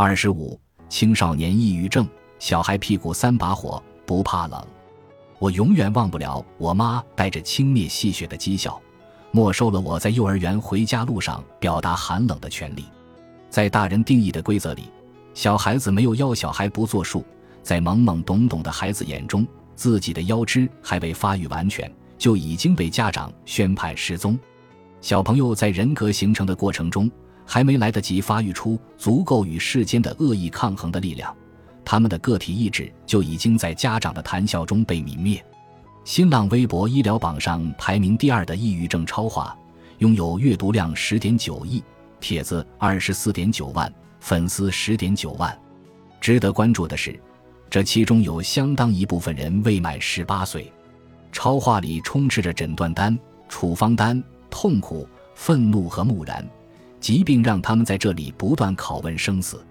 二十五，青少年抑郁症，小孩屁股三把火，不怕冷。我永远忘不了我妈带着轻蔑戏谑的讥笑，没收了我在幼儿园回家路上表达寒冷的权利。在大人定义的规则里，小孩子没有腰，小孩不作数。在懵懵懂懂的孩子眼中，自己的腰肢还未发育完全，就已经被家长宣判失踪。小朋友在人格形成的过程中，还没来得及发育出足够与世间的恶意抗衡的力量。他们的个体意志就已经在家长的谈笑中被泯灭。新浪微博医疗榜上排名第二的抑郁症超话，拥有阅读量十点九亿，帖子二十四点九万，粉丝十点九万。值得关注的是，这其中有相当一部分人未满十八岁。超话里充斥着诊断单、处方单、痛苦、愤怒和木然，疾病让他们在这里不断拷问生死。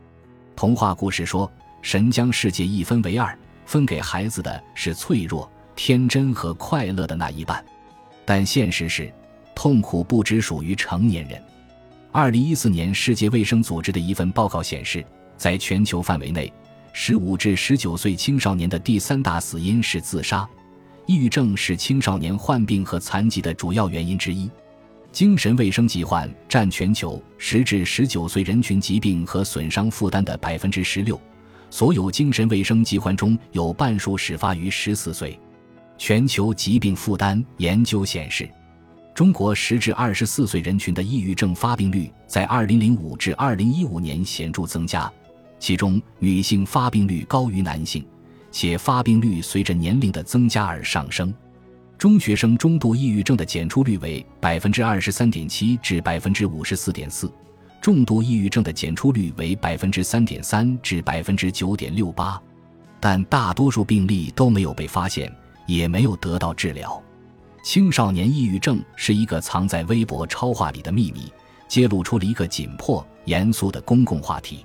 童话故事说。神将世界一分为二，分给孩子的是脆弱、天真和快乐的那一半，但现实是，痛苦不只属于成年人。二零一四年世界卫生组织的一份报告显示，在全球范围内，十五至十九岁青少年的第三大死因是自杀，抑郁症是青少年患病和残疾的主要原因之一。精神卫生疾患占全球十至十九岁人群疾病和损伤负担的百分之十六。所有精神卫生疾患中有半数始发于十四岁。全球疾病负担研究显示，中国十至二十四岁人群的抑郁症发病率在二零零五至二零一五年显著增加，其中女性发病率高于男性，且发病率随着年龄的增加而上升。中学生中度抑郁症的检出率为百分之二十三点七至百分之五十四点四。重度抑郁症的检出率为百分之三点三至百分之九点六八，但大多数病例都没有被发现，也没有得到治疗。青少年抑郁症是一个藏在微博超话里的秘密，揭露出了一个紧迫、严肃的公共话题。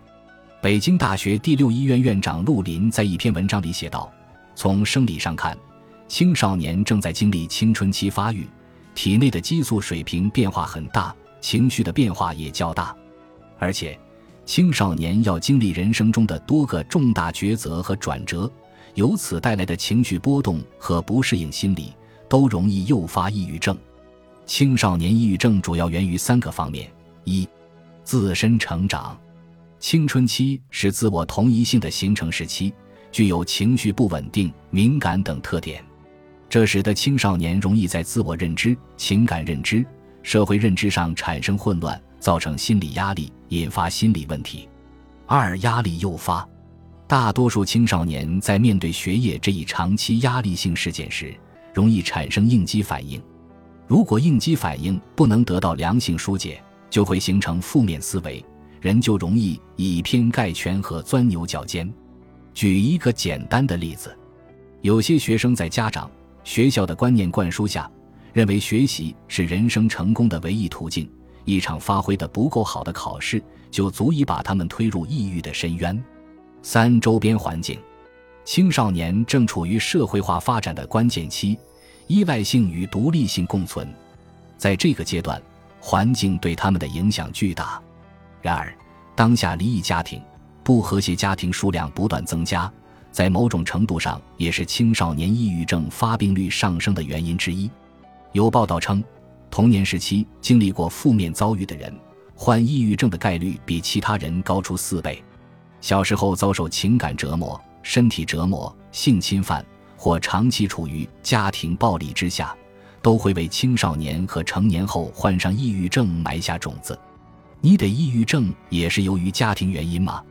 北京大学第六医院院长陆林在一篇文章里写道：“从生理上看，青少年正在经历青春期发育，体内的激素水平变化很大，情绪的变化也较大。”而且，青少年要经历人生中的多个重大抉择和转折，由此带来的情绪波动和不适应心理，都容易诱发抑郁症。青少年抑郁症主要源于三个方面：一、自身成长。青春期是自我同一性的形成时期，具有情绪不稳定、敏感等特点，这使得青少年容易在自我认知、情感认知、社会认知上产生混乱。造成心理压力，引发心理问题。二、压力诱发，大多数青少年在面对学业这一长期压力性事件时，容易产生应激反应。如果应激反应不能得到良性疏解，就会形成负面思维，人就容易以偏概全和钻牛角尖。举一个简单的例子，有些学生在家长、学校的观念灌输下，认为学习是人生成功的唯一途径。一场发挥的不够好的考试，就足以把他们推入抑郁的深渊。三、周边环境，青少年正处于社会化发展的关键期，依赖性与独立性共存，在这个阶段，环境对他们的影响巨大。然而，当下离异家庭、不和谐家庭数量不断增加，在某种程度上也是青少年抑郁症发病率上升的原因之一。有报道称。童年时期经历过负面遭遇的人，患抑郁症的概率比其他人高出四倍。小时候遭受情感折磨、身体折磨、性侵犯，或长期处于家庭暴力之下，都会为青少年和成年后患上抑郁症埋下种子。你得抑郁症也是由于家庭原因吗？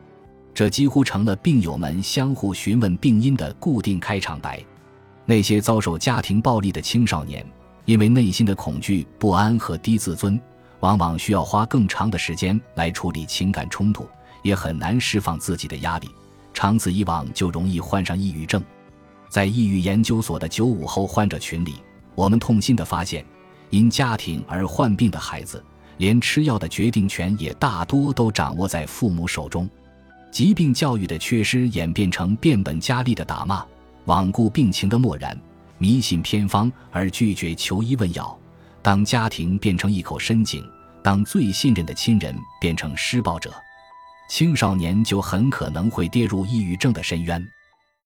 这几乎成了病友们相互询问病因的固定开场白。那些遭受家庭暴力的青少年。因为内心的恐惧、不安和低自尊，往往需要花更长的时间来处理情感冲突，也很难释放自己的压力，长此以往就容易患上抑郁症。在抑郁研究所的九五后患者群里，我们痛心地发现，因家庭而患病的孩子，连吃药的决定权也大多都掌握在父母手中。疾病教育的缺失演变成变本加厉的打骂，罔顾病情的漠然。迷信偏方而拒绝求医问药，当家庭变成一口深井，当最信任的亲人变成施暴者，青少年就很可能会跌入抑郁症的深渊。